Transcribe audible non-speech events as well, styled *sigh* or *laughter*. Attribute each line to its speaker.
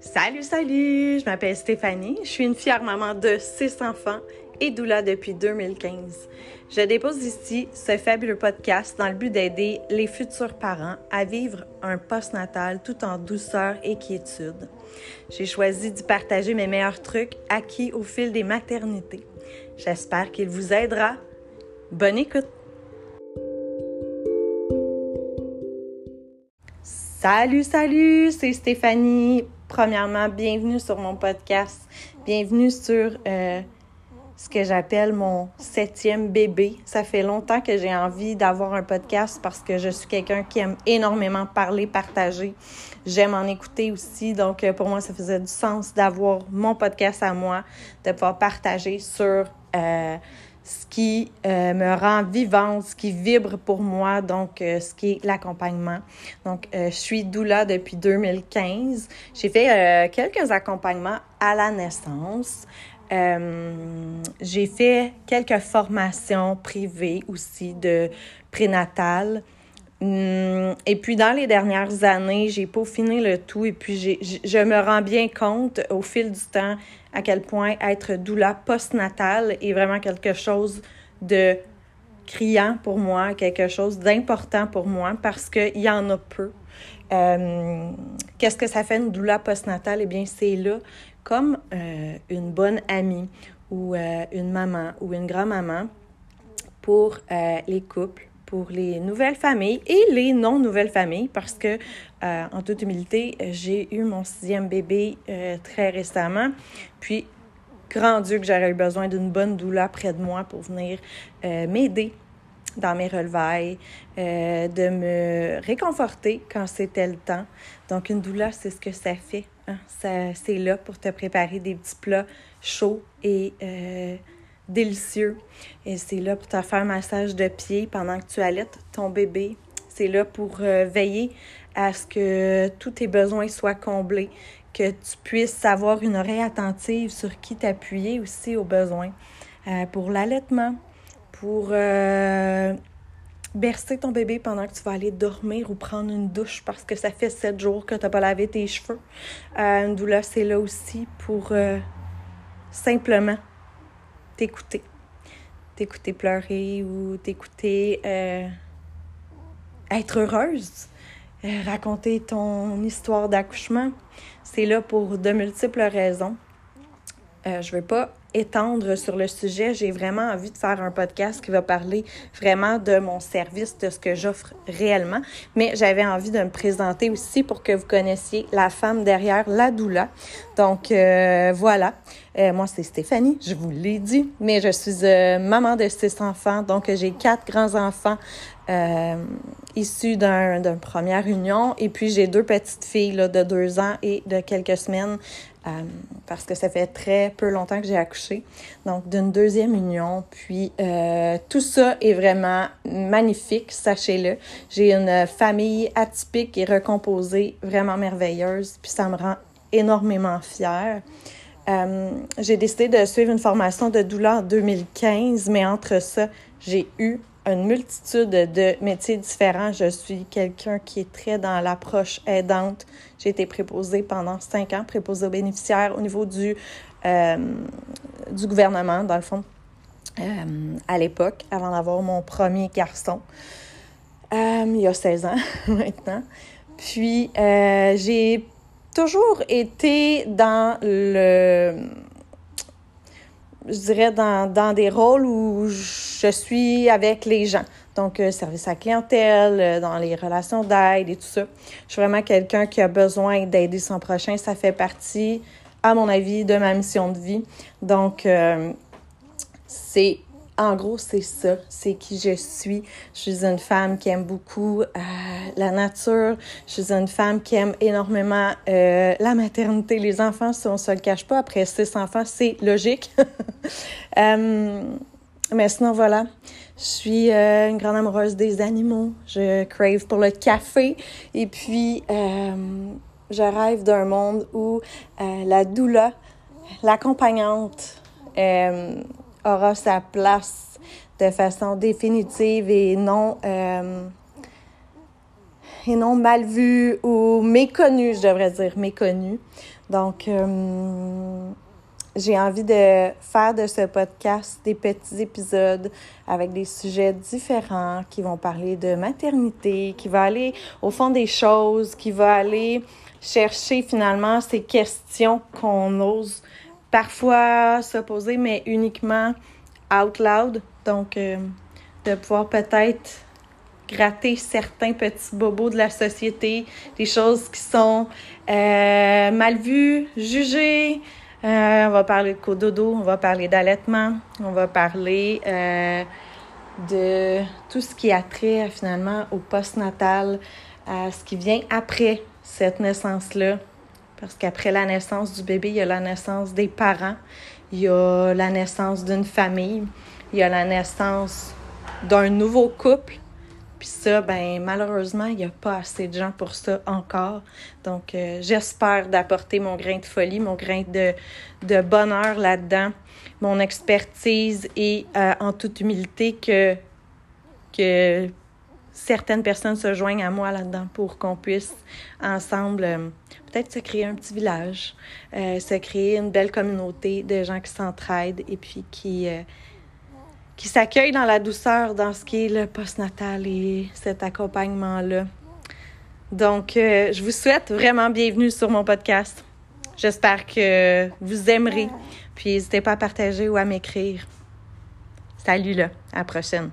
Speaker 1: Salut, salut! Je m'appelle Stéphanie. Je suis une fière maman de six enfants et doula depuis 2015. Je dépose ici ce fabuleux podcast dans le but d'aider les futurs parents à vivre un post-natal tout en douceur et quiétude. J'ai choisi d'y partager mes meilleurs trucs acquis au fil des maternités. J'espère qu'il vous aidera. Bonne écoute! Salut, salut, c'est Stéphanie. Premièrement, bienvenue sur mon podcast. Bienvenue sur euh, ce que j'appelle mon septième bébé. Ça fait longtemps que j'ai envie d'avoir un podcast parce que je suis quelqu'un qui aime énormément parler, partager. J'aime en écouter aussi. Donc, euh, pour moi, ça faisait du sens d'avoir mon podcast à moi, de pouvoir partager sur... Euh, ce qui euh, me rend vivante, ce qui vibre pour moi, donc euh, ce qui est l'accompagnement. Donc, euh, je suis doula depuis 2015. J'ai fait quelques accompagnements à la naissance. j'ai fait quelques formations privées aussi de prénatal. Hum, et puis, dans les dernières années, j'ai peaufiné le tout et puis je me rends bien compte au fil du temps à quel point être doula postnatal est vraiment quelque chose de criant pour moi, quelque chose d'important pour moi parce qu'il y en a peu. Euh, qu'est-ce que ça fait une doula postnatale? Eh bien, c'est là comme euh, une bonne amie ou euh, une maman ou une grand-maman pour les couples pour les nouvelles familles et les non-nouvelles familles parce que, euh, en toute humilité, j'ai eu mon sixième bébé euh, très récemment. Puis, grand Dieu que j'aurais eu besoin d'une bonne doula près de moi pour venir euh, m'aider dans mes relevailles, de me réconforter quand c'était le temps. Donc, une doula, c'est ce que ça fait. Hein. Ça, c'est là pour te préparer des petits plats chauds et délicieux. Et c'est là pour te faire un massage de pied pendant que tu allaites ton bébé. C'est là pour euh, veiller à ce que tous tes besoins soient comblés, que tu puisses avoir une oreille attentive sur qui t'appuyer aussi aux besoins. Euh, pour l'allaitement, pour euh, bercer ton bébé pendant que tu vas aller dormir ou prendre une douche parce que ça fait sept jours que tu n'as pas lavé tes cheveux. une douleur, c'est là aussi pour simplement t'écouter. T'écouter pleurer ou t'écouter euh, être heureuse. Euh, raconter ton histoire d'accouchement. C'est là pour de multiples raisons. Euh, je vais pas étendre sur le sujet. J'ai vraiment envie de faire un podcast qui va parler vraiment de mon service, de ce que j'offre réellement. Mais j'avais envie de me présenter aussi pour que vous connaissiez la femme derrière la doula. Donc euh, voilà. Euh, moi, c'est Stéphanie, je vous l'ai dit, mais je suis euh, maman de six enfants, donc j'ai quatre grands-enfants issus d'une première union, et puis j'ai deux petites filles là, de deux ans et de quelques semaines euh, parce que ça fait très peu longtemps que j'ai accouché, donc d'une deuxième union. Puis euh, tout ça est vraiment magnifique, sachez-le. J'ai une famille atypique et recomposée, vraiment merveilleuse, puis ça me rend énormément fière. Euh, j'ai décidé de suivre une formation de doula en 2015, mais entre ça, j'ai eu une multitude de métiers différents. Je suis quelqu'un qui est très dans l'approche aidante. J'ai été préposée pendant cinq ans, préposée aux bénéficiaires au niveau du, euh, du gouvernement, dans le fond, euh, à l'époque, avant d'avoir mon premier garçon, euh, il y a 16 ans *laughs* maintenant. Puis, j'ai toujours été dans le je dirais, dans, dans, des rôles où je suis avec les gens. Donc, euh, service à clientèle, euh, dans les relations d'aide et tout ça. Je suis vraiment quelqu'un qui a besoin d'aider son prochain. Ça fait partie, à mon avis, de ma mission de vie. Donc, euh, c'est en gros, c'est ça, c'est qui je suis. Je suis une femme qui aime beaucoup euh, la nature. Je suis une femme qui aime énormément euh, la maternité, les enfants. Si on se le cache pas, après six enfants, c'est logique. *laughs* Euh, mais sinon, voilà. Je suis une grande amoureuse des animaux. Je crave pour le café. Et puis, je rêve d'un monde où la doula, l'accompagnante, aura sa place de façon définitive et non, euh, et non mal vue ou méconnue, je devrais dire méconnue. Donc, euh, j'ai envie de faire de ce podcast des petits épisodes avec des sujets différents qui vont parler de maternité, qui va aller au fond des choses, qui va aller chercher finalement ces questions qu'on ose parfois se poser, mais uniquement out loud. Donc, euh, de pouvoir peut-être gratter certains petits bobos de la société, des choses qui sont euh, mal vues, jugées. Euh, on va parler de cododo, on va parler d'allaitement, on va parler de tout ce qui a trait finalement au postnatal, à ce qui vient après cette naissance-là. Parce qu'après la naissance du bébé, il y a la naissance des parents, il y a la naissance d'une famille, il y a la naissance d'un nouveau couple, puis ça, ben malheureusement, il n'y a pas assez de gens pour ça encore. Donc, euh, j'espère d'apporter mon grain de folie, mon grain de, de bonheur là-dedans, mon expertise et euh, en toute humilité que, que certaines personnes se joignent à moi là-dedans pour qu'on puisse ensemble euh, peut-être se créer un petit village, se créer une belle communauté de gens qui s'entraident et puis qui qui s'accueille dans la douceur dans ce qui est le postnatal et cet accompagnement-là. Donc, euh, je vous souhaite vraiment bienvenue sur mon podcast. J'espère que vous aimerez. Puis, n'hésitez pas à partager ou à m'écrire. Salut là, à la prochaine.